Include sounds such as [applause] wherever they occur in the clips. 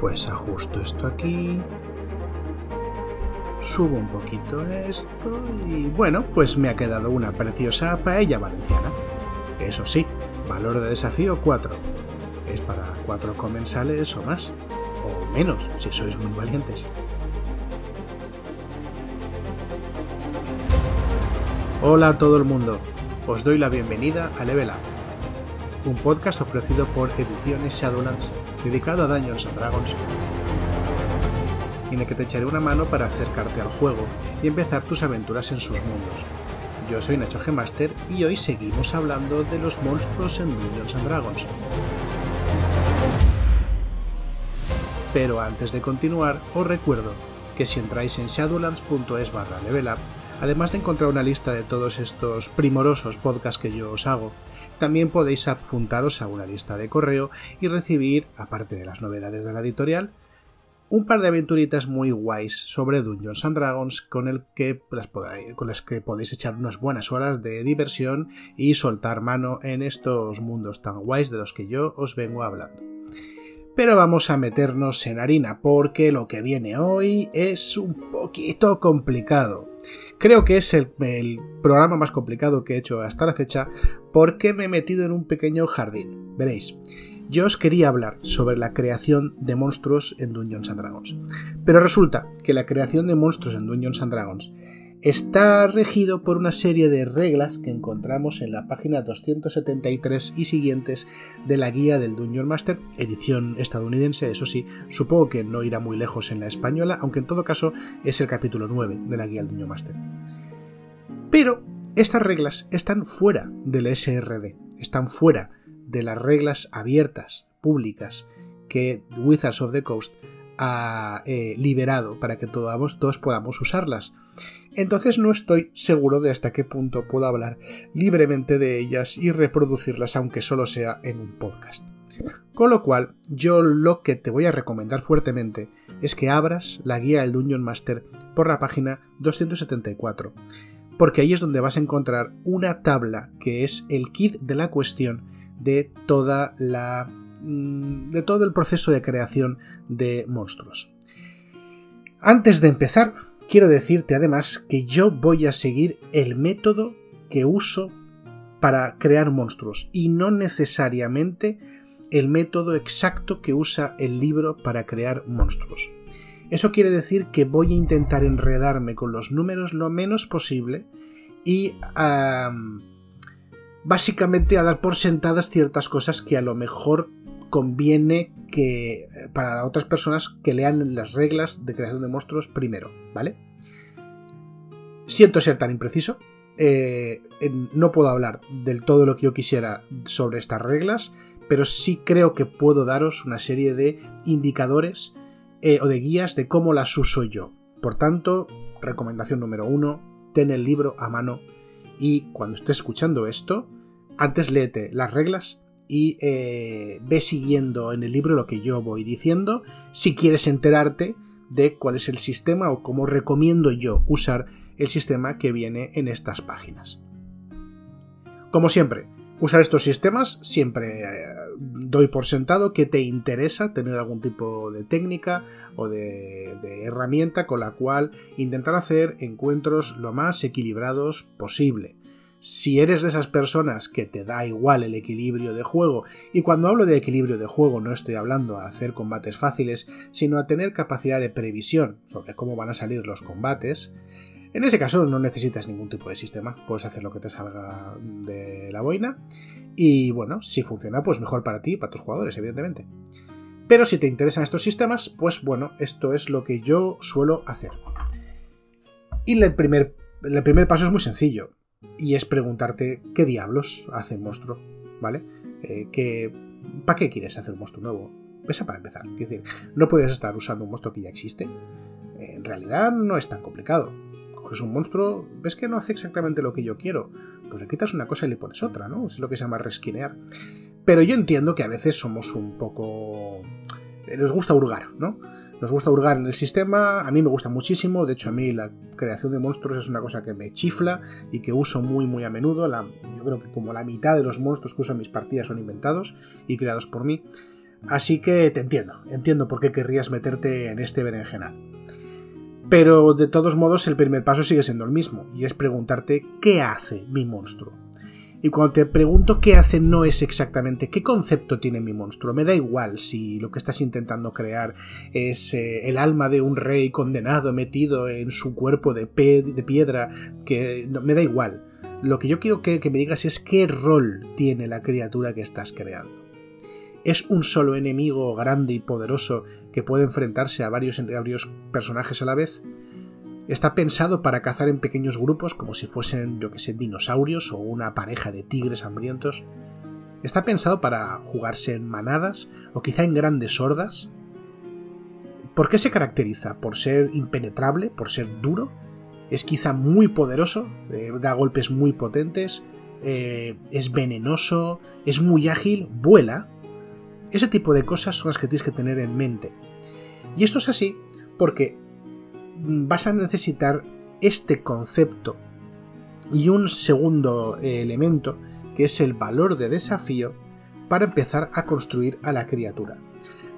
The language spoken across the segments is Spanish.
Pues ajusto esto aquí. Subo un poquito esto y bueno, pues me ha quedado una preciosa paella valenciana. Eso sí, valor de desafío 4. Es para 4 comensales o más. O menos, si sois muy valientes. Hola a todo el mundo. Os doy la bienvenida a Level Up, un podcast ofrecido por Ediciones Shadowlands dedicado a Dungeons and Dragons, en el que te echaré una mano para acercarte al juego y empezar tus aventuras en sus mundos. Yo soy Nacho Gemaster y hoy seguimos hablando de los monstruos en Dungeons and Dragons. Pero antes de continuar, os recuerdo que si entráis en shadowlands.es barra levelup, además de encontrar una lista de todos estos primorosos podcasts que yo os hago, también podéis apuntaros a una lista de correo y recibir, aparte de las novedades de la editorial, un par de aventuritas muy guays sobre Dungeons and Dragons con, el que las podáis, con las que podéis echar unas buenas horas de diversión y soltar mano en estos mundos tan guays de los que yo os vengo hablando. Pero vamos a meternos en harina porque lo que viene hoy es un poquito complicado. Creo que es el, programa más complicado que he hecho hasta la fecha porque me he metido en un pequeño jardín. Veréis, yo os quería hablar sobre la creación de monstruos en Dungeons and Dragons. Pero resulta que la creación de monstruos en Dungeons and Dragons está regido por una serie de reglas que encontramos en la página 273 y siguientes de la guía del Dungeon Master, edición estadounidense, eso sí, supongo que no irá muy lejos en la española, aunque en todo caso es el capítulo 9 de la guía del Dungeon Master. Pero estas reglas están fuera del SRD, están fuera de las reglas abiertas, públicas, que Wizards of the Coast ha eh, liberado para que todos, todos podamos usarlas entonces no estoy seguro de hasta qué punto puedo hablar libremente de ellas y reproducirlas aunque solo sea en un podcast. Con lo cual, yo lo que te voy a recomendar fuertemente es que abras la guía del Dungeon Master por la página 274, porque ahí es donde vas a encontrar una tabla que es el kit de la cuestión de toda la mm, de todo el proceso de creación de monstruos. Antes de empezar, quiero decirte además que yo voy a seguir el método que uso para crear monstruos y no necesariamente el método exacto que usa el libro para crear monstruos. Eso quiere decir que voy a intentar enredarme con los números lo menos posible y básicamente a dar por sentadas ciertas cosas que a lo mejor conviene que eh, para otras personas que lean las reglas de creación de monstruos primero, ¿vale? Siento ser tan impreciso. Eh, no puedo hablar del todo lo que yo quisiera sobre estas reglas, pero sí creo que puedo daros una serie de indicadores eh, o de guías de cómo las uso yo. Por tanto, recomendación número uno, ten el libro a mano y cuando estés escuchando esto, antes léete las reglas y eh, ve siguiendo en el libro lo que yo voy diciendo si quieres enterarte de cuál es el sistema o cómo recomiendo yo usar el sistema que viene en estas páginas. Como siempre, usar estos sistemas siempre eh, doy por sentado que te interesa tener algún tipo de técnica o de, de, herramienta con la cual intentar hacer encuentros lo más equilibrados posible. Si eres de esas personas que te da igual el equilibrio de juego, y cuando hablo de equilibrio de juego no estoy hablando a hacer combates fáciles, sino a tener capacidad de previsión sobre cómo van a salir los combates, en ese caso no necesitas ningún tipo de sistema, puedes hacer lo que te salga de la boina y bueno, si funciona pues mejor para ti y para tus jugadores, evidentemente. Pero si te interesan estos sistemas, pues bueno, esto es lo que yo suelo hacer. Y el primer, el primer paso es muy sencillo y es preguntarte qué diablos hace un monstruo, ¿vale? Eh, ¿Para qué quieres hacer un monstruo nuevo? Esa para empezar. Es decir, no puedes estar usando un monstruo que ya existe. En realidad no es tan complicado. Coges un monstruo, ves que no hace exactamente lo que yo quiero, pues le quitas una cosa y le pones otra, ¿no? Es lo que se llama resquinear. Pero yo entiendo que a veces somos un poco... Nos gusta hurgar, ¿no? Nos gusta hurgar en el sistema, a mí me gusta muchísimo, de hecho a mí la creación de monstruos es una cosa que me chifla y que uso muy muy a menudo, yo creo que como la mitad de los monstruos que uso en mis partidas son inventados y creados por mí. Así que te entiendo, entiendo por qué querrías meterte en este berenjenal. Pero de todos modos el primer paso sigue siendo el mismo, y es preguntarte qué hace mi monstruo. Y cuando te pregunto qué hace no es exactamente qué concepto tiene mi monstruo. Me da igual si lo que estás intentando crear es eh, el alma de un rey condenado metido en su cuerpo de, de piedra, que me da igual. Lo que yo quiero que, me digas es qué rol tiene la criatura que estás creando. ¿Es un solo enemigo grande y poderoso que puede enfrentarse a varios, varios personajes a la vez? Está pensado para cazar en pequeños grupos como si fuesen, yo que sé, dinosaurios o una pareja de tigres hambrientos. Está pensado para jugarse en manadas o quizá en grandes hordas. ¿Por qué se caracteriza? ¿Por ser impenetrable? ¿Por ser duro? es quizá muy poderoso, eh, da golpes muy potentes, eh, es venenoso, es muy ágil, vuela. Ese tipo de cosas son las que tienes que tener en mente. Y esto es así porque vas a necesitar este concepto y un segundo elemento que es el valor de desafío para empezar a construir a la criatura.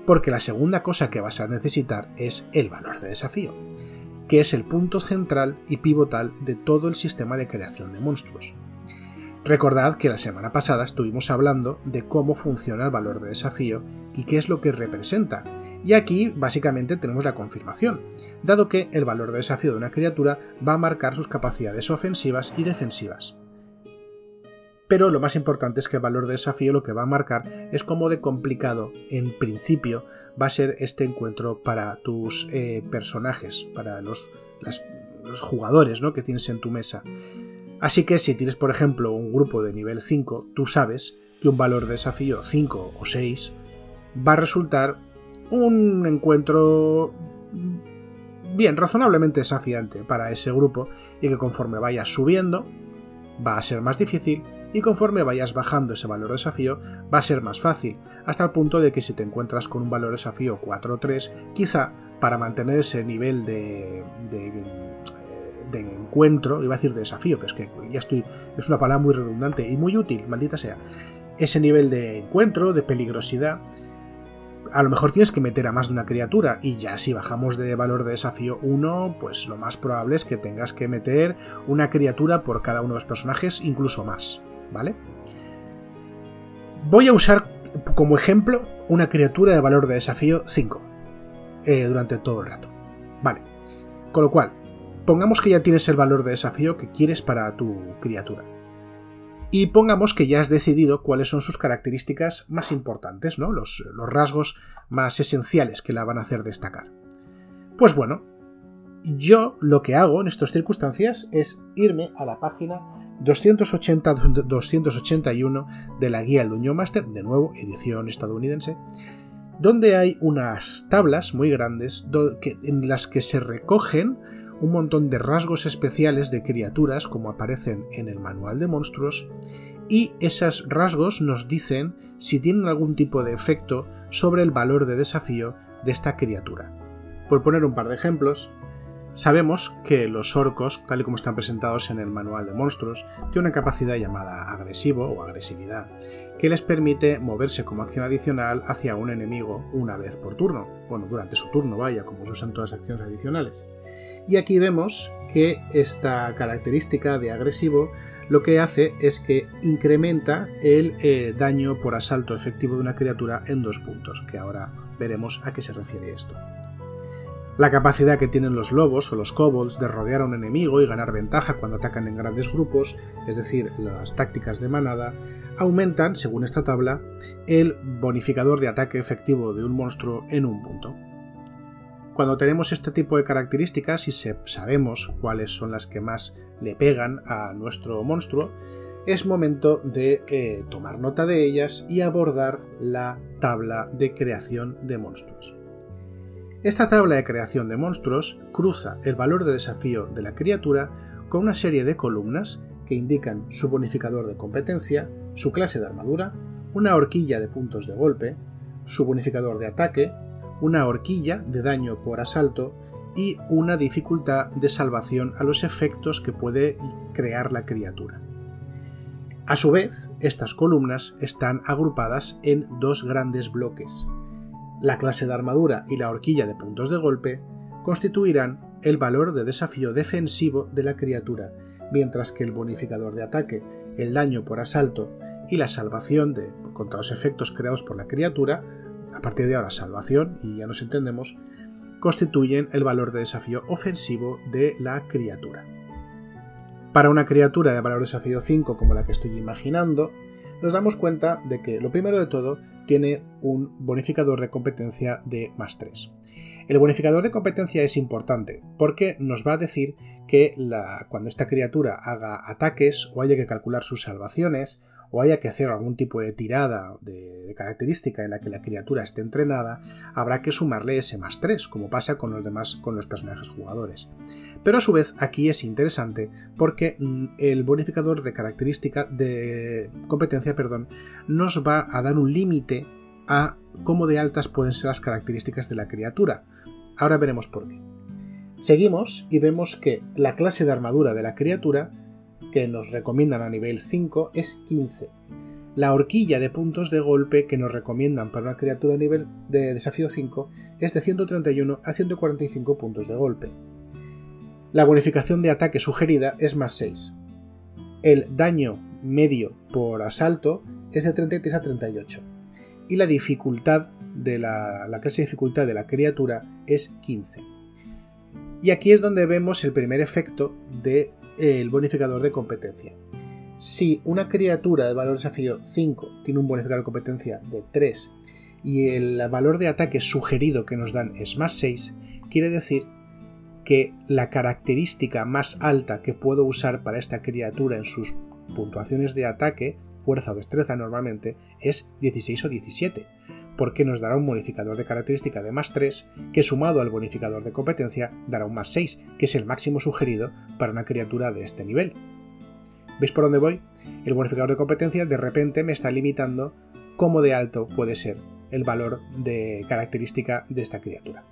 Porque la segunda cosa que vas a necesitar es el valor de desafío que es el punto central y pivotal de todo el sistema de creación de monstruos. Recordad que la semana pasada estuvimos hablando de cómo funciona el valor de desafío y qué es lo que representa, y aquí básicamente tenemos la confirmación, dado que el valor de desafío de una criatura va a marcar sus capacidades ofensivas y defensivas. Pero lo más importante es que el valor de desafío lo que va a marcar es cómo de complicado, en principio, va a ser este encuentro para tus eh, personajes, para los, los jugadores ¿no? que tienes en tu mesa. Así que si tienes, por ejemplo, un grupo de nivel 5, tú sabes que un valor de desafío 5 o 6 va a resultar un encuentro bien, razonablemente desafiante para ese grupo y que conforme vayas subiendo va a ser más difícil y conforme vayas bajando ese valor de desafío va a ser más fácil, hasta el punto de que si te encuentras con un valor de desafío 4 o 3, quizá para mantener ese nivel de, de, de encuentro, iba a decir de desafío, pero es que ya estoy, es una palabra muy redundante y muy útil, maldita sea, ese nivel de encuentro, de peligrosidad, a lo mejor tienes que meter a más de una criatura y ya si bajamos de valor de desafío 1, pues lo más probable es que tengas que meter una criatura por cada uno de los personajes, incluso más. ¿vale? Voy a usar como ejemplo una criatura de valor de desafío 5 eh, durante todo el rato. Vale. Con lo cual, pongamos que ya tienes el valor de desafío que quieres para tu criatura. Y pongamos que ya has decidido cuáles son sus características más importantes, ¿no? Los, los rasgos más esenciales que la van a hacer destacar. Pues bueno, yo lo que hago en estas circunstancias es irme a la página 280-281 de la guía del Dungeon Master, de nuevo, edición estadounidense, donde hay unas tablas muy grandes en las que se recogen un montón de rasgos especiales de criaturas como aparecen en el manual de monstruos y esos rasgos nos dicen si tienen algún tipo de efecto sobre el valor de desafío de esta criatura. Por poner un par de ejemplos, Sabemos que los orcos, tal y como están presentados en el manual de monstruos, tienen una capacidad llamada agresivo o agresividad, que les permite moverse como acción adicional hacia un enemigo una vez por turno, bueno, durante su turno, vaya, como se usan todas las acciones adicionales. Y aquí vemos que esta característica de agresivo lo que hace es que incrementa el eh, daño por asalto efectivo de una criatura en dos puntos, que ahora veremos a qué se refiere esto. La capacidad que tienen los lobos o los kobolds de rodear a un enemigo y ganar ventaja cuando atacan en grandes grupos, es decir, las tácticas de manada, aumentan, según esta tabla, el bonificador de ataque efectivo de un monstruo en un punto. Cuando tenemos este tipo de características y sabemos cuáles son las que más le pegan a nuestro monstruo, es momento de eh, tomar nota de ellas y abordar la tabla de creación de monstruos. Esta tabla de creación de monstruos cruza el valor de desafío de la criatura con una serie de columnas que indican su bonificador de competencia, su clase de armadura, una horquilla de puntos de golpe, su bonificador de ataque, una horquilla de daño por asalto y una dificultad de salvación a los efectos que puede crear la criatura. A su vez, estas columnas están agrupadas en dos grandes bloques, La clase de armadura y la horquilla de puntos de golpe constituirán el valor de desafío defensivo de la criatura, mientras que el bonificador de ataque, el daño por asalto y la salvación de, contra los efectos creados por la criatura, a partir de ahora salvación, y ya nos entendemos, constituyen el valor de desafío ofensivo de la criatura. Para una criatura de valor de desafío 5 como la que estoy imaginando, nos damos cuenta de que lo primero de todo tiene un bonificador de competencia de más 3. El bonificador de competencia es importante porque nos va a decir que cuando esta criatura haga ataques o haya que calcular sus salvaciones o haya que hacer algún tipo de tirada de, característica en la que la criatura esté entrenada, habrá que sumarle ese más 3, como pasa con los demás, con los personajes jugadores. Pero a su vez aquí es interesante porque mm, el bonificador de característica de competencia, perdón, nos va a dar un límite a cómo de altas pueden ser las características de la criatura. Ahora veremos por qué. Seguimos y vemos que la clase de armadura de la criatura que nos recomiendan a nivel 5 es 15. La horquilla de puntos de golpe que nos recomiendan para una criatura a nivel de desafío 5 es de 131 a 145 puntos de golpe. La bonificación de ataque sugerida es más 6. El daño medio por asalto es de 33 a 38. Y la dificultad de la, la clase de dificultad de la criatura es 15. Y aquí es donde vemos el primer efecto del de, bonificador de competencia. Si una criatura de valor desafío 5 tiene un bonificador de competencia de 3 y el valor de ataque sugerido que nos dan es más 6, quiere decir que la característica más alta que puedo usar para esta criatura en sus puntuaciones de ataque, fuerza o destreza normalmente, es 16 o 17 porque nos dará un bonificador de característica de más 3, que sumado al bonificador de competencia dará un más 6, que es el máximo sugerido para una criatura de este nivel. ¿Veis por dónde voy? El bonificador de competencia de repente me está limitando cómo de alto puede ser el valor de característica de esta criatura.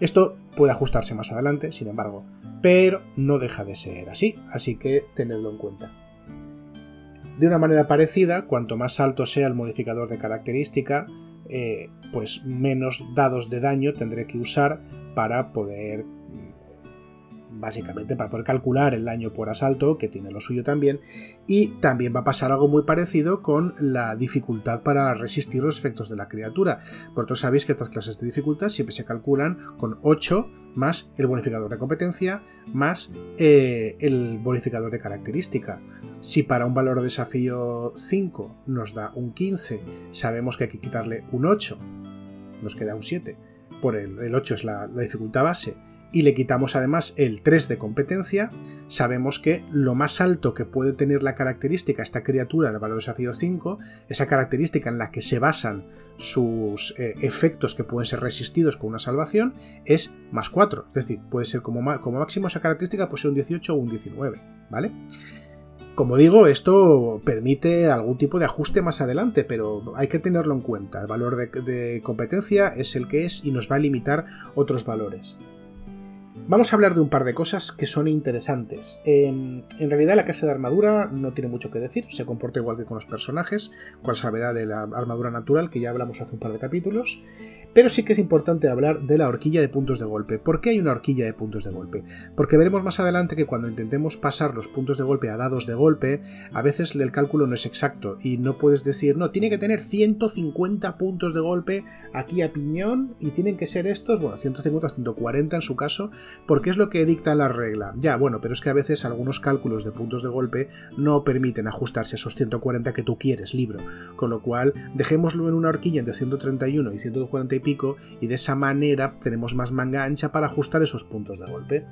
Esto puede ajustarse más adelante, sin embargo, pero no deja de ser así, así que tenedlo en cuenta. De una manera parecida, cuanto más alto sea el modificador de característica, eh, pues menos dados de daño tendré que usar para poder básicamente para poder calcular el daño por asalto, que tiene lo suyo también, y también va a pasar algo muy parecido con la dificultad para resistir los efectos de la criatura. Vosotros sabéis que estas clases de dificultad siempre se calculan con 8 más el bonificador de competencia más eh, el bonificador de característica. Si para un valor de desafío 5 nos da un 15, sabemos que hay que quitarle un 8, nos queda un 7. Por el, el 8 es la dificultad base y le quitamos además el 3 de competencia, sabemos que lo más alto que puede tener la característica esta criatura en el valor desafío 5, esa característica en la que se basan sus eh, efectos que pueden ser resistidos con una salvación, es más 4. Es decir, puede ser como, como máximo esa característica puede ser un 18 o un 19, ¿vale? Como digo, esto permite algún tipo de ajuste más adelante, pero hay que tenerlo en cuenta. El valor de competencia es el que es y nos va a limitar otros valores. Vamos a hablar de un par de cosas que son interesantes. En, realidad la clase de armadura no tiene mucho que decir, se comporta igual que con los personajes, cual saberá de la armadura natural que ya hablamos hace un par de capítulos, pero sí que es importante hablar de la horquilla de puntos de golpe. ¿Por qué hay una horquilla de puntos de golpe? Porque veremos más adelante que cuando intentemos pasar los puntos de golpe a dados de golpe, a veces el cálculo no es exacto y no puedes decir, no, tiene que tener 150 puntos de golpe aquí a piñón y tienen que ser estos, bueno, 150, 140 en su caso, porque es lo que dicta la regla. Ya, bueno, pero es que a veces algunos cálculos de puntos de golpe no permiten ajustarse a esos 140 que tú quieres, libro. Con lo cual, dejémoslo en una horquilla entre 131 y 140 y pico y de esa manera tenemos más manga ancha para ajustar esos puntos de golpe.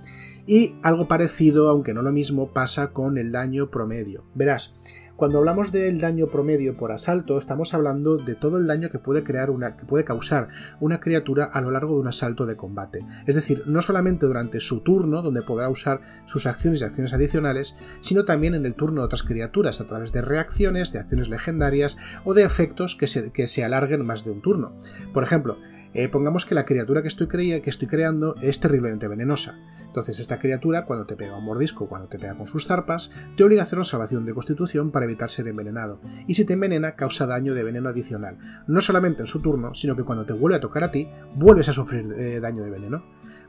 Y algo parecido, aunque no lo mismo, pasa con el daño promedio. Verás, cuando hablamos del daño promedio por asalto, estamos hablando de todo el daño que puede crear una, que puede causar una criatura a lo largo de un asalto de combate. Es decir, no solamente durante su turno, donde podrá usar sus acciones y acciones adicionales, sino también en el turno de otras criaturas, a través de reacciones, de acciones legendarias o de efectos que se, que se alarguen más de un turno. Por ejemplo, Eh, pongamos que la criatura que estoy, que estoy creando es terriblemente venenosa. Entonces esta criatura, cuando te pega un mordisco, cuando te pega con sus zarpas, te obliga a hacer una salvación de constitución para evitar ser envenenado. Y si te envenena, causa daño de veneno adicional. No solamente en su turno, sino que cuando te vuelve a tocar a ti, vuelves a sufrir eh, daño de veneno.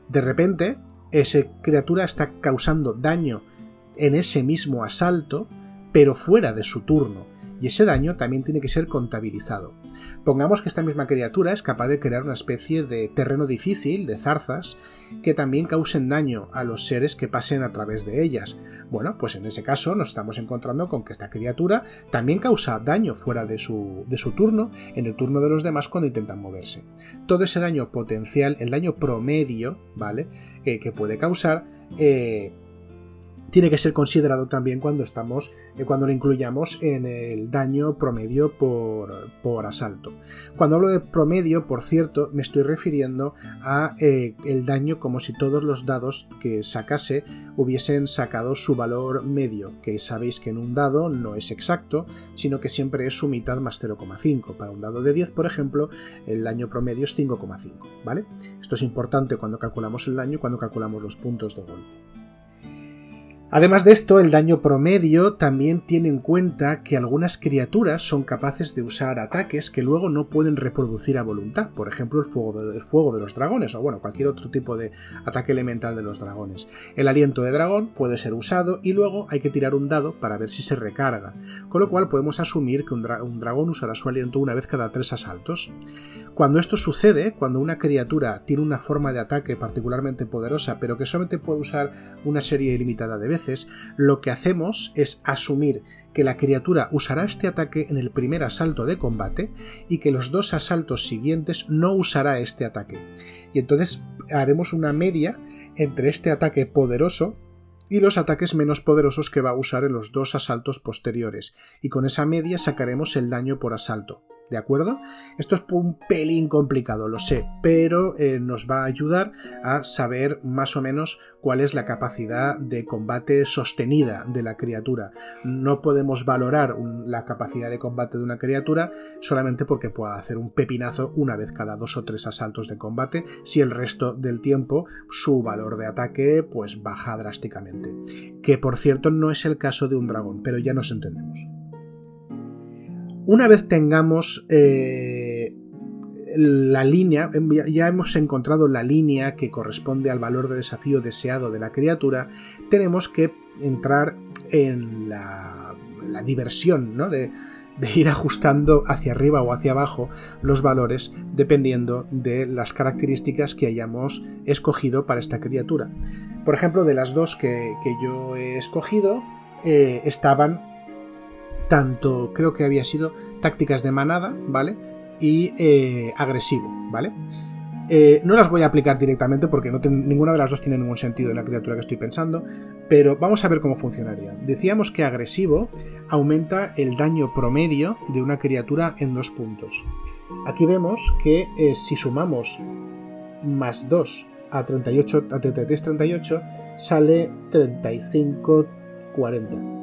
De repente, esa criatura está causando daño en ese mismo asalto, pero fuera de su turno y ese daño también tiene que ser contabilizado. Pongamos que esta misma criatura es capaz de crear una especie de terreno difícil, de zarzas, que también causen daño a los seres que pasen a través de ellas. Bueno, pues en ese caso nos estamos encontrando con que esta criatura también causa daño fuera de su, de su turno, en el turno de los demás cuando intentan moverse. Todo ese daño potencial, el daño promedio, ¿vale? Eh, que puede causar, eh, tiene que ser considerado también cuando estamos eh, cuando lo incluyamos en el daño promedio por, por, asalto. Cuando hablo de promedio, por cierto, me estoy refiriendo a eh, el daño como si todos los dados que sacase hubiesen sacado su valor medio, que sabéis que en un dado no es exacto, sino que siempre es su mitad más 0,5. Para un dado de 10, por ejemplo, el daño promedio es 5,5, ¿vale? Esto es importante cuando calculamos el daño y cuando calculamos los puntos de golpe. Además de esto, el daño promedio también tiene en cuenta que algunas criaturas son capaces de usar ataques que luego no pueden reproducir a voluntad, por ejemplo el fuego de, fuego de los dragones o bueno, cualquier otro tipo de ataque elemental de los dragones. El aliento de dragón puede ser usado y luego hay que tirar un dado para ver si se recarga, con lo cual podemos asumir que un, un dragón usará su aliento una vez cada tres asaltos. Cuando esto sucede, cuando una criatura tiene una forma de ataque particularmente poderosa pero que solamente puede usar una serie ilimitada de veces, lo que hacemos es asumir que la criatura usará este ataque en el primer asalto de combate y que los dos asaltos siguientes no usará este ataque. Y entonces haremos una media entre este ataque poderoso y los ataques menos poderosos que va a usar en los dos asaltos posteriores, y con esa media sacaremos el daño por asalto. ¿De acuerdo? Esto es un pelín complicado, lo sé, pero eh, nos va a ayudar a saber más o menos cuál es la capacidad de combate sostenida de la criatura. No podemos valorar la capacidad de combate de una criatura solamente porque pueda hacer un pepinazo una vez cada dos o tres asaltos de combate, si el resto del tiempo su valor de ataque pues baja drásticamente. Que por cierto no es el caso de un dragón, pero ya nos entendemos. Una vez tengamos eh, la línea, ya hemos encontrado la línea que corresponde al valor de desafío deseado de la criatura, tenemos que entrar en la, diversión, ¿no? De, de ir ajustando hacia arriba o hacia abajo los valores dependiendo de las características que hayamos escogido para esta criatura. Por ejemplo, de las dos que, yo he escogido, eh, estaban tanto creo que había sido tácticas de manada, ¿vale? Y eh, agresivo, ¿vale? Eh, no las voy a aplicar directamente porque no ninguna de las dos tiene ningún sentido en la criatura que estoy pensando, pero vamos a ver cómo funcionaría. Decíamos que agresivo aumenta el daño promedio de una criatura en dos puntos. Aquí vemos que eh, si sumamos más 2 a 38 a 33 38 sale 35 40.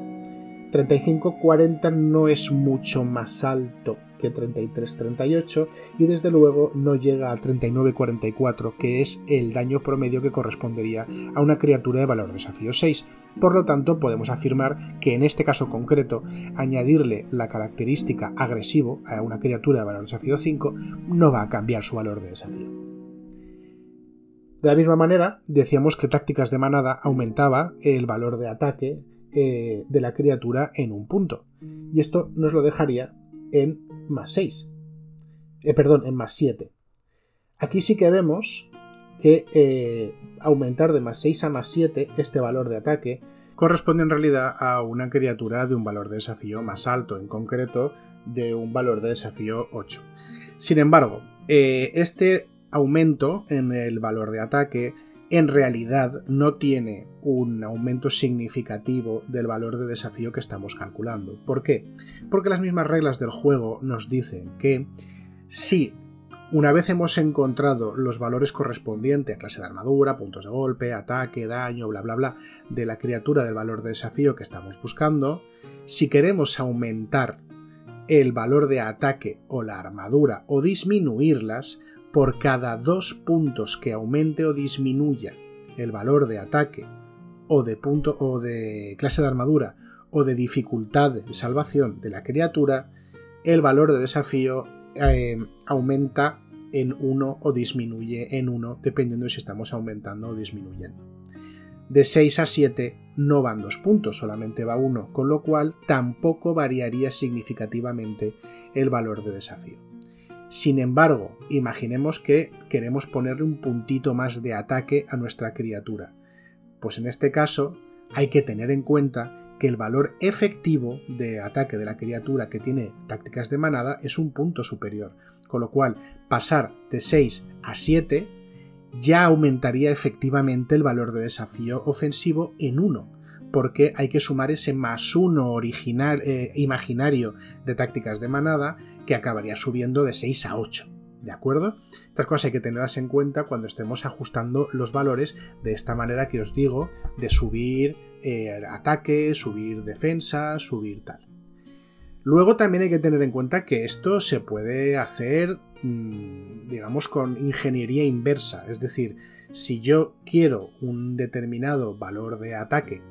35-40 no es mucho más alto que 33-38 y desde luego no llega al 39-44 que es el daño promedio que correspondería a una criatura de valor desafío 6. Por lo tanto podemos afirmar que en este caso concreto añadirle la característica agresivo a una criatura de valor desafío 5 no va a cambiar su valor de desafío. De la misma manera, decíamos que tácticas de manada aumentaba el valor de ataque eh, de la criatura en un punto. Y esto nos lo dejaría en más 6. Eh, perdón, en más 7. Aquí sí que vemos que eh, aumentar de más 6 a más 7 este valor de ataque corresponde en realidad a una criatura de un valor de desafío más alto, en concreto de un valor de desafío 8. Sin embargo, este aumento en el valor de ataque en realidad no tiene un aumento significativo del valor de desafío que estamos calculando. ¿Por qué? Porque las mismas reglas del juego nos dicen que si una vez hemos encontrado los valores correspondientes a clase de armadura, puntos de golpe, ataque, daño, bla bla bla, de la criatura del valor de desafío que estamos buscando, si queremos aumentar el valor de ataque o la armadura o disminuirlas, por cada dos puntos que aumente o disminuya el valor de ataque o de punto o de clase de armadura o de dificultad de salvación de la criatura, el valor de desafío eh, aumenta en 1 o disminuye en 1, dependiendo de si estamos aumentando o disminuyendo. De 6 a 7 no van dos puntos, solamente va uno, con lo cual tampoco variaría significativamente el valor de desafío. Sin embargo, imaginemos que queremos ponerle un puntito más de ataque a nuestra criatura. Pues en este caso hay que tener en cuenta que el valor efectivo de ataque de la criatura que tiene tácticas de manada es un punto superior, con lo cual pasar de 6 a 7 ya aumentaría efectivamente el valor de desafío ofensivo en 1, porque hay que sumar ese más 1 original, eh, imaginario de tácticas de manada que acabaría subiendo de 6 a 8. ¿De acuerdo? Estas cosas hay que tenerlas en cuenta cuando estemos ajustando los valores de esta manera que os digo, de subir eh, ataque, subir defensa, subir tal. Luego también hay que tener en cuenta que esto se puede hacer, mm, digamos, con ingeniería inversa. Es decir, si yo quiero un determinado valor de ataque,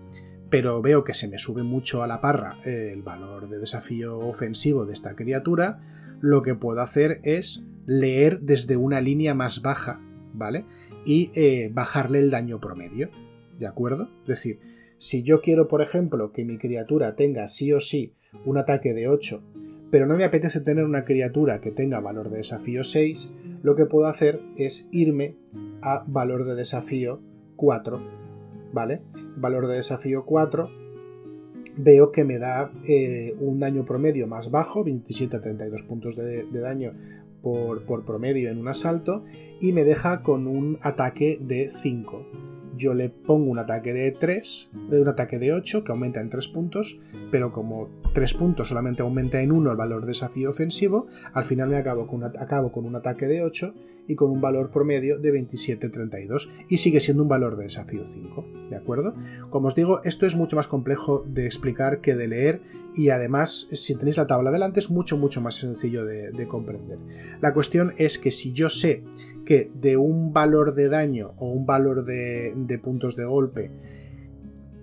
pero veo que se me sube mucho a la parra el valor de desafío ofensivo de esta criatura, lo que puedo hacer es leer desde una línea más baja, ¿vale? Y eh, bajarle el daño promedio, ¿de acuerdo? Es decir, si yo quiero, por ejemplo, que mi criatura tenga sí o sí un ataque de 8, pero no me apetece tener una criatura que tenga valor de desafío 6, lo que puedo hacer es irme a valor de desafío 4, ¿vale? Valor de desafío 4 veo que me da eh, un daño promedio más bajo, 27 a 32 puntos de, daño por, por, promedio en un asalto, y me deja con un ataque de 5 yo le pongo un ataque de 3, un ataque de 8 que aumenta en 3 puntos, pero como 3 puntos solamente aumenta en 1 el valor de desafío ofensivo, al final me acabo con, acabo con un ataque de 8 y con un valor promedio de 27,32 y sigue siendo un valor de desafío 5, ¿de acuerdo? Como os digo, esto es mucho más complejo de explicar que de leer y además si tenéis la tabla delante es mucho mucho más sencillo de, de comprender. La cuestión es que si yo sé que de un valor de daño o un valor de, de puntos de golpe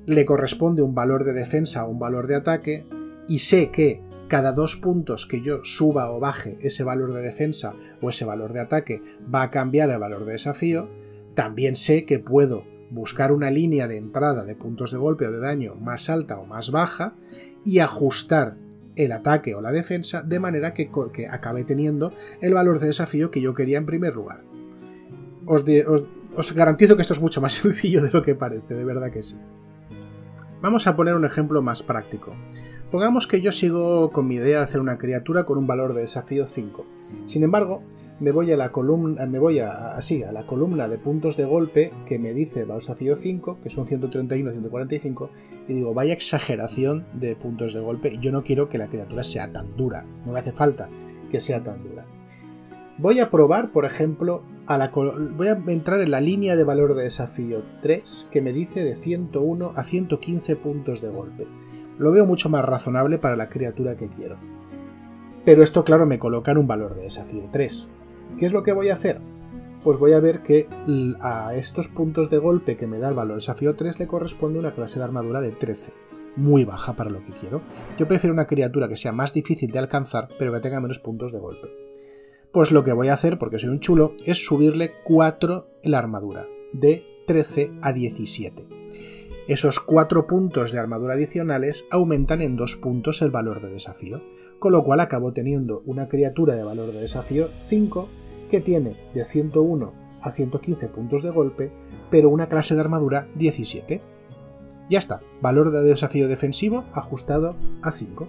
le corresponde un valor de defensa o un valor de ataque y sé que cada dos puntos que yo suba o baje ese valor de defensa o ese valor de ataque va a cambiar el valor de desafío, también sé que puedo buscar una línea de entrada de puntos de golpe o de daño más alta o más baja y ajustar el ataque o la defensa de manera que, acabe teniendo el valor de desafío que yo quería en primer lugar. Os, garantizo que esto es mucho más [laughs] sencillo de lo que parece, de verdad que sí. Vamos a poner un ejemplo más práctico. Pongamos que yo sigo con mi idea de hacer una criatura con un valor de desafío 5. Sin embargo, me voy a la columna, me voy a, así, a la columna de puntos de golpe que me dice valor de desafío 5, que son 131 145, y digo, vaya exageración de puntos de golpe, yo no quiero que la criatura sea tan dura, no me hace falta que sea tan dura. Voy a probar, por ejemplo, a la voy a entrar en la línea de valor de desafío 3 que me dice de 101 a 115 puntos de golpe lo veo mucho más razonable para la criatura que quiero. Pero esto, claro, me coloca en un valor de desafío 3. ¿Qué es lo que voy a hacer? Pues voy a ver que a estos puntos de golpe que me da el valor de desafío 3 le corresponde una clase de armadura de 13. Muy baja para lo que quiero. Yo prefiero una criatura que sea más difícil de alcanzar, pero que tenga menos puntos de golpe. Pues lo que voy a hacer, porque soy un chulo, es subirle 4 en la armadura, de 13 a 17. Esos 4 puntos de armadura adicionales aumentan en 2 puntos el valor de desafío, con lo cual acabo teniendo una criatura de valor de desafío 5 que tiene de 101 a 115 puntos de golpe, pero una clase de armadura 17. Ya está, valor de desafío defensivo ajustado a 5.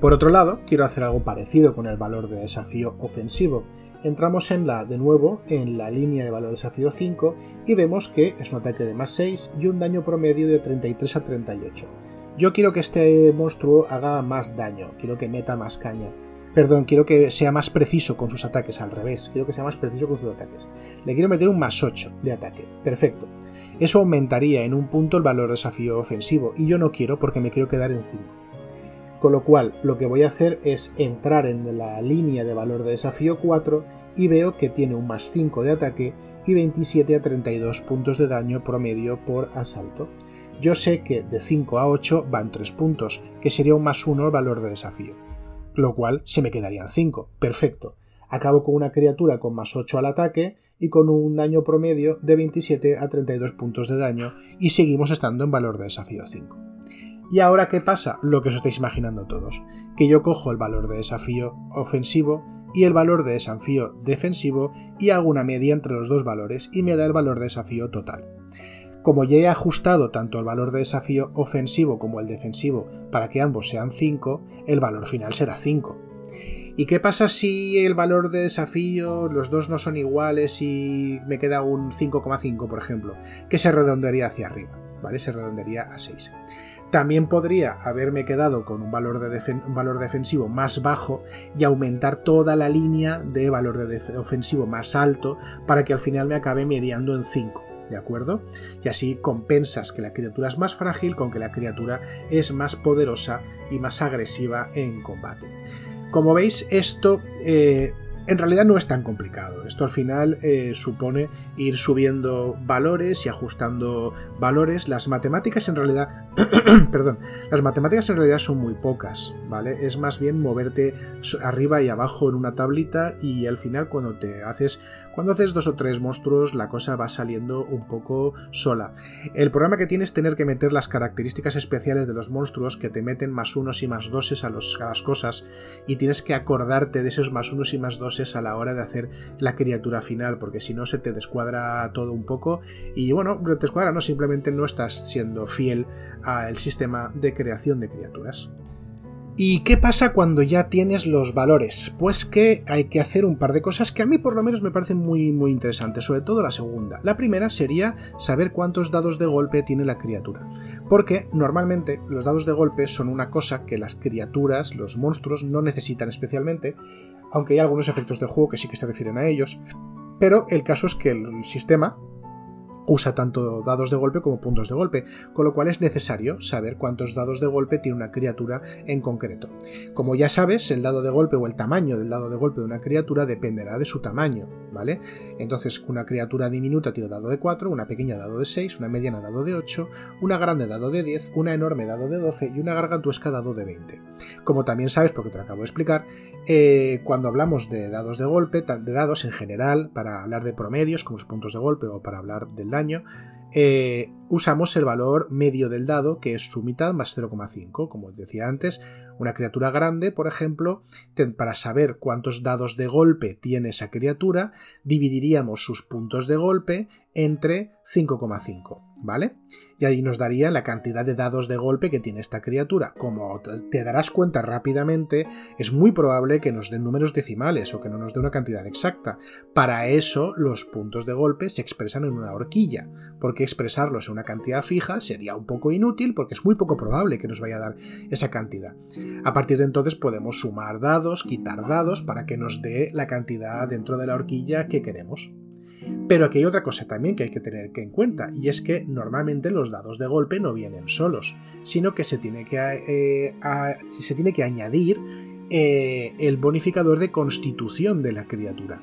Por otro lado, quiero hacer algo parecido con el valor de desafío ofensivo, entramos en la, de nuevo, en la línea de valor desafío 5 y vemos que es un ataque de más 6 y un daño promedio de 33 a 38. Yo quiero que este monstruo haga más daño, quiero que meta más caña. Perdón, quiero que sea más preciso con sus ataques, al revés, quiero que sea más preciso con sus ataques. Le quiero meter un más 8 de ataque, perfecto. Eso aumentaría en un punto el valor desafío ofensivo y yo no quiero porque me quiero quedar en 5. Con lo cual, lo que voy a hacer es entrar en la línea de valor de desafío 4 y veo que tiene un más 5 de ataque y 27 a 32 puntos de daño promedio por asalto. Yo sé que de 5 a 8 van 3 puntos, que sería un más 1 el valor de desafío. Lo cual se me quedarían 5. Perfecto. Acabo con una criatura con más 8 al ataque y con un daño promedio de 27 a 32 puntos de daño y seguimos estando en valor de desafío 5. ¿Y ahora qué pasa? Lo que os estáis imaginando todos, que yo cojo el valor de desafío ofensivo y el valor de desafío defensivo y hago una media entre los dos valores y me da el valor de desafío total. Como ya he ajustado tanto el valor de desafío ofensivo como el defensivo para que ambos sean 5, el valor final será 5. ¿Y qué pasa si el valor de desafío, los dos no son iguales y me queda un 5,5, por ejemplo? Que se redondearía hacia arriba, ¿vale? Se redondearía a 6. También podría haberme quedado con un valor, de valor defensivo más bajo y aumentar toda la línea de valor de ofensivo más alto para que al final me acabe mediando en 5. ¿De acuerdo? Y así compensas que la criatura es más frágil con que la criatura es más poderosa y más agresiva en combate. Como veis, esto eh, en realidad no es tan complicado. Esto al final eh, supone ir subiendo valores y ajustando valores. Las matemáticas en realidad, [clears throat] perdón, las matemáticas en realidad son muy pocas, ¿vale? Es más bien moverte arriba y abajo en una tablita y al final cuando te haces cuando haces dos o tres monstruos la cosa va saliendo un poco sola. El problema que tienes es tener que meter las características especiales de los monstruos que te meten más unos y más doses a, las cosas y tienes que acordarte de esos más unos y más doses a la hora de hacer la criatura final porque si no se te descuadra todo un poco y bueno, te descuadra no, simplemente no estás siendo fiel al sistema de creación de criaturas. ¿Y qué pasa cuando ya tienes los valores? Pues que hay que hacer un par de cosas que a mí por lo menos me parecen muy muy interesantes, sobre todo la segunda. La primera sería saber cuántos dados de golpe tiene la criatura, porque normalmente los dados de golpe son una cosa que las criaturas, los monstruos no necesitan especialmente, aunque hay algunos efectos de juego que sí que se refieren a ellos, pero el caso es que el sistema usa tanto dados de golpe como puntos de golpe, con lo cual es necesario saber cuántos dados de golpe tiene una criatura en concreto. Como ya sabes, el dado de golpe o el tamaño del dado de golpe de una criatura dependerá de su tamaño, ¿vale? Entonces, una criatura diminuta tiene dado de 4, una pequeña dado de 6, una mediana dado de 8, una grande dado de 10, una enorme dado de 12 y una gargantuesca dado de 20. Como también sabes, porque te lo acabo de explicar, eh, cuando hablamos de dados de golpe, de dados en general, para hablar de promedios como los puntos de golpe o para hablar del daño, eh, usamos el valor medio del dado, que es su mitad más 0,5. Como decía antes, una criatura grande, por ejemplo, para saber cuántos dados de golpe tiene esa criatura, dividiríamos sus puntos de golpe entre 5,5, ¿vale? Y ahí nos daría la cantidad de dados de golpe que tiene esta criatura. Como te darás cuenta rápidamente, es muy probable que nos den números decimales o que no nos dé una cantidad exacta. Para eso, los puntos de golpe se expresan en una horquilla, porque expresarlos en una cantidad fija sería un poco inútil porque es muy poco probable que nos vaya a dar esa cantidad. A partir de entonces podemos sumar dados, quitar dados para que nos dé la cantidad dentro de la horquilla que queremos. Pero aquí hay otra cosa también que hay que tener en cuenta, y es que normalmente los dados de golpe no vienen solos, sino que se tiene que, eh, se tiene que añadir eh, el bonificador de constitución de la criatura.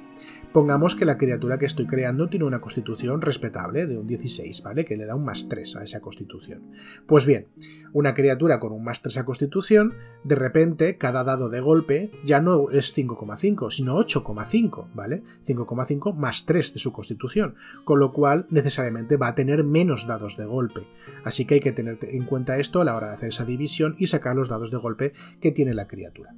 Pongamos que la criatura que estoy creando tiene una constitución respetable de un 16, ¿vale? Que le da un más 3 a esa constitución. Pues bien, una criatura con un más 3 a constitución, de repente cada dado de golpe ya no es 5,5, sino 8,5, ¿vale? 5,5 más 3 de su constitución, con lo cual necesariamente va a tener menos dados de golpe. Así que hay que tener en cuenta esto a la hora de hacer esa división y sacar los dados de golpe que tiene la criatura.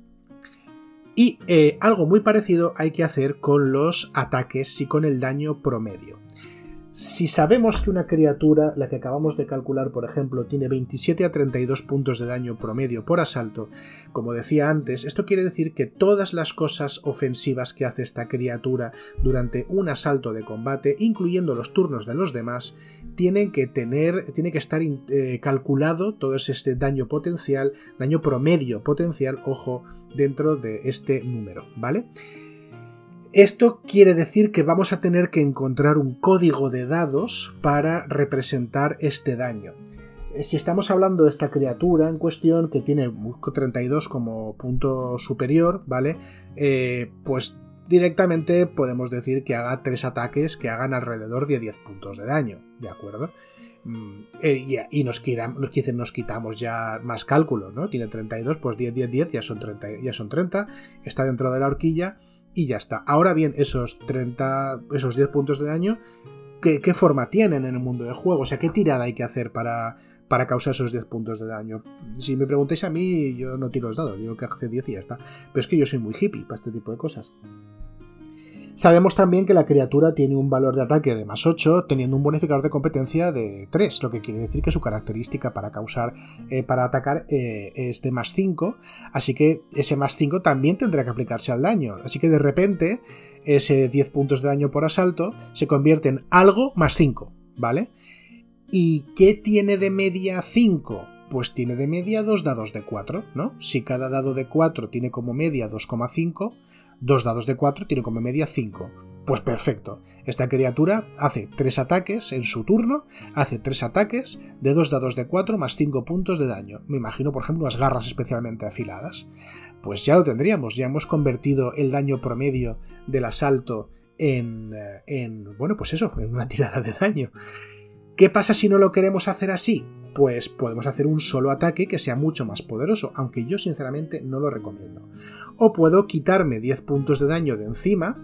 Y eh, algo muy parecido hay que hacer con los ataques y con el daño promedio. Si sabemos que una criatura, la que acabamos de calcular por ejemplo, tiene 27 a 32 puntos de daño promedio por asalto, como decía antes, esto quiere decir que todas las cosas ofensivas que hace esta criatura durante un asalto de combate, incluyendo los turnos de los demás, tienen que tener, tiene que estar eh, calculado todo este daño potencial, daño promedio potencial, ojo, dentro de este número, ¿vale? Esto quiere decir que vamos a tener que encontrar un código de dados para representar este daño. si estamos hablando de esta criatura en cuestión que tiene 32 como punto superior, ¿vale? Eh, pues directamente podemos decir que haga tres ataques que hagan alrededor de 10 puntos de daño, ¿de acuerdo? Mm, eh, y nos, nos, nos quitamos ya más cálculos, ¿no? Tiene 32, pues 10, 10, 10, ya son 30, ya son 30 está dentro de la horquilla y ya está. Ahora bien, esos 30, esos 10 puntos de daño, ¿qué, forma tienen en el mundo del juego? O sea, ¿qué tirada hay que hacer para, para causar esos 10 puntos de daño? Si me preguntáis a mí, yo no tiro los dados, digo que hace 10 y ya está. Pero es que yo soy muy hippie para este tipo de cosas. Sabemos también que la criatura tiene un valor de ataque de más 8, teniendo un bonificador de competencia de 3, lo que quiere decir que su característica para causar, eh, para atacar eh, es de más 5, así que ese más 5 también tendrá que aplicarse al daño. Así que de repente, ese 10 puntos de daño por asalto se convierte en algo más 5, ¿vale? ¿Y qué tiene de media 5? Pues tiene de media dos dados de 4, ¿no? Si cada dado de 4 tiene como media 2,5, Dos dados de 4 tiene como media 5. Pues perfecto. Esta criatura hace 3 ataques en su turno, hace 3 ataques de 2 dados de 4 más 5 puntos de daño. Me imagino, por ejemplo, unas garras especialmente afiladas. Pues ya lo tendríamos, ya hemos convertido el daño promedio del asalto en, eh, en bueno, pues eso, en una tirada de daño. ¿Qué pasa si no lo queremos hacer así? Pues podemos hacer un solo ataque que sea mucho más poderoso, aunque yo sinceramente no lo recomiendo. O puedo quitarme 10 puntos de daño de encima,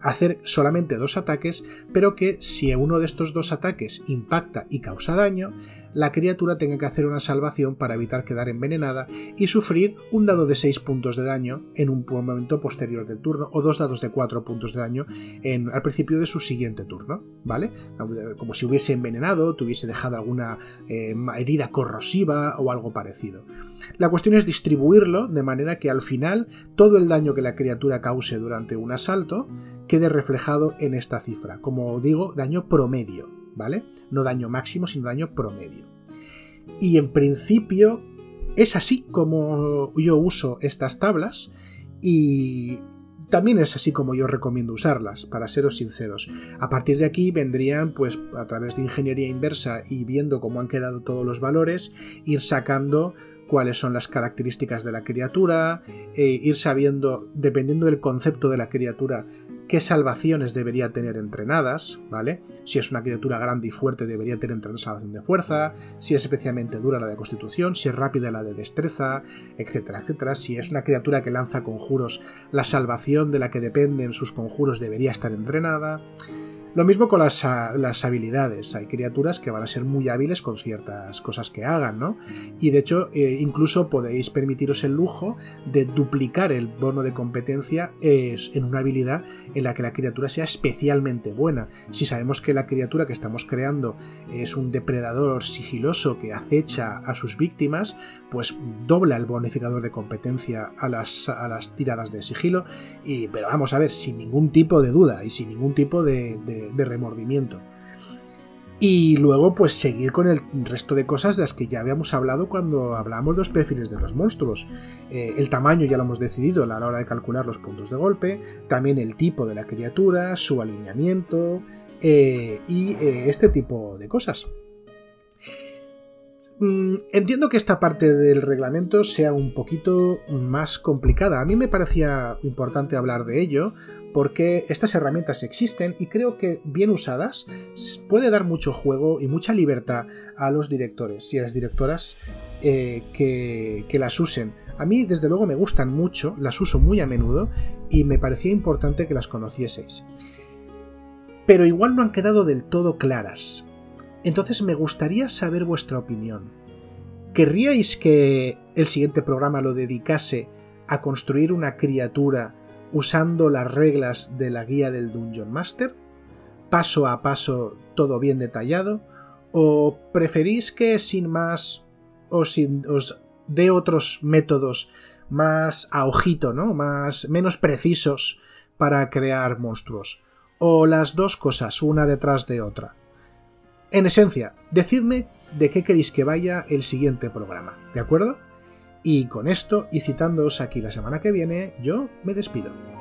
hacer solamente dos ataques, pero que si uno de estos dos ataques impacta y causa daño, la criatura tenga que hacer una salvación para evitar quedar envenenada y sufrir un dado de 6 puntos de daño en un momento posterior del turno o dos dados de 4 puntos de daño al principio de su siguiente turno, ¿vale? Como si hubiese envenenado, tuviese dejado alguna eh, herida corrosiva o algo parecido. La cuestión es distribuirlo de manera que al final todo el daño que la criatura cause durante un asalto quede reflejado en esta cifra, como digo, daño promedio. ¿Vale? No daño máximo, sino daño promedio. Y en principio es así como yo uso estas tablas y también es así como yo recomiendo usarlas, para seros sinceros. A partir de aquí vendrían, pues, a través de ingeniería inversa y viendo cómo han quedado todos los valores, ir sacando cuáles son las características de la criatura, e ir sabiendo, dependiendo del concepto de la criatura, qué salvaciones debería tener entrenadas, ¿vale? Si es una criatura grande y fuerte debería tener una salvación de fuerza, si es especialmente dura la de constitución, si es rápida la de destreza, etcétera, etcétera. Si es una criatura que lanza conjuros, la salvación de la que dependen sus conjuros debería estar entrenada. Lo mismo con las, ah, las, habilidades. Hay criaturas que van a ser muy hábiles con ciertas cosas que hagan, ¿no? Y de hecho, eh, incluso podéis permitiros el lujo de duplicar el bono de competencia en una habilidad en la que la criatura sea especialmente buena. Si sabemos que la criatura que estamos creando es un depredador sigiloso que acecha a sus víctimas, pues dobla el bonificador de competencia a las, a las tiradas de sigilo. Y, pero vamos a ver, sin ningún tipo de duda y sin ningún tipo de de, remordimiento. Y luego, pues seguir con el resto de cosas de las que ya habíamos hablado cuando hablamos de los perfiles de los monstruos. Eh, el tamaño ya lo hemos decidido a la hora de calcular los puntos de golpe, también el tipo de la criatura, su alineamiento eh, y eh, este tipo de cosas. Mm, entiendo que esta parte del reglamento sea un poquito más complicada. A mí me parecía importante hablar de ello porque estas herramientas existen y creo que bien usadas puede dar mucho juego y mucha libertad a los directores y a las directoras eh, que, que las usen. A mí desde luego me gustan mucho, las uso muy a menudo y me parecía importante que las conocieseis. Pero igual no han quedado del todo claras. Entonces me gustaría saber vuestra opinión. ¿Querríais que el siguiente programa lo dedicase a construir una criatura usando las reglas de la guía del Dungeon Master? ¿Paso a paso todo bien detallado? ¿O preferís que sin más os, os dé otros métodos más a ojito, ¿no? Más, menos precisos para crear monstruos? ¿O las dos cosas, una detrás de otra? En esencia, decidme de qué queréis que vaya el siguiente programa, ¿de acuerdo? Y con esto, y citándoos aquí la semana que viene, yo me despido.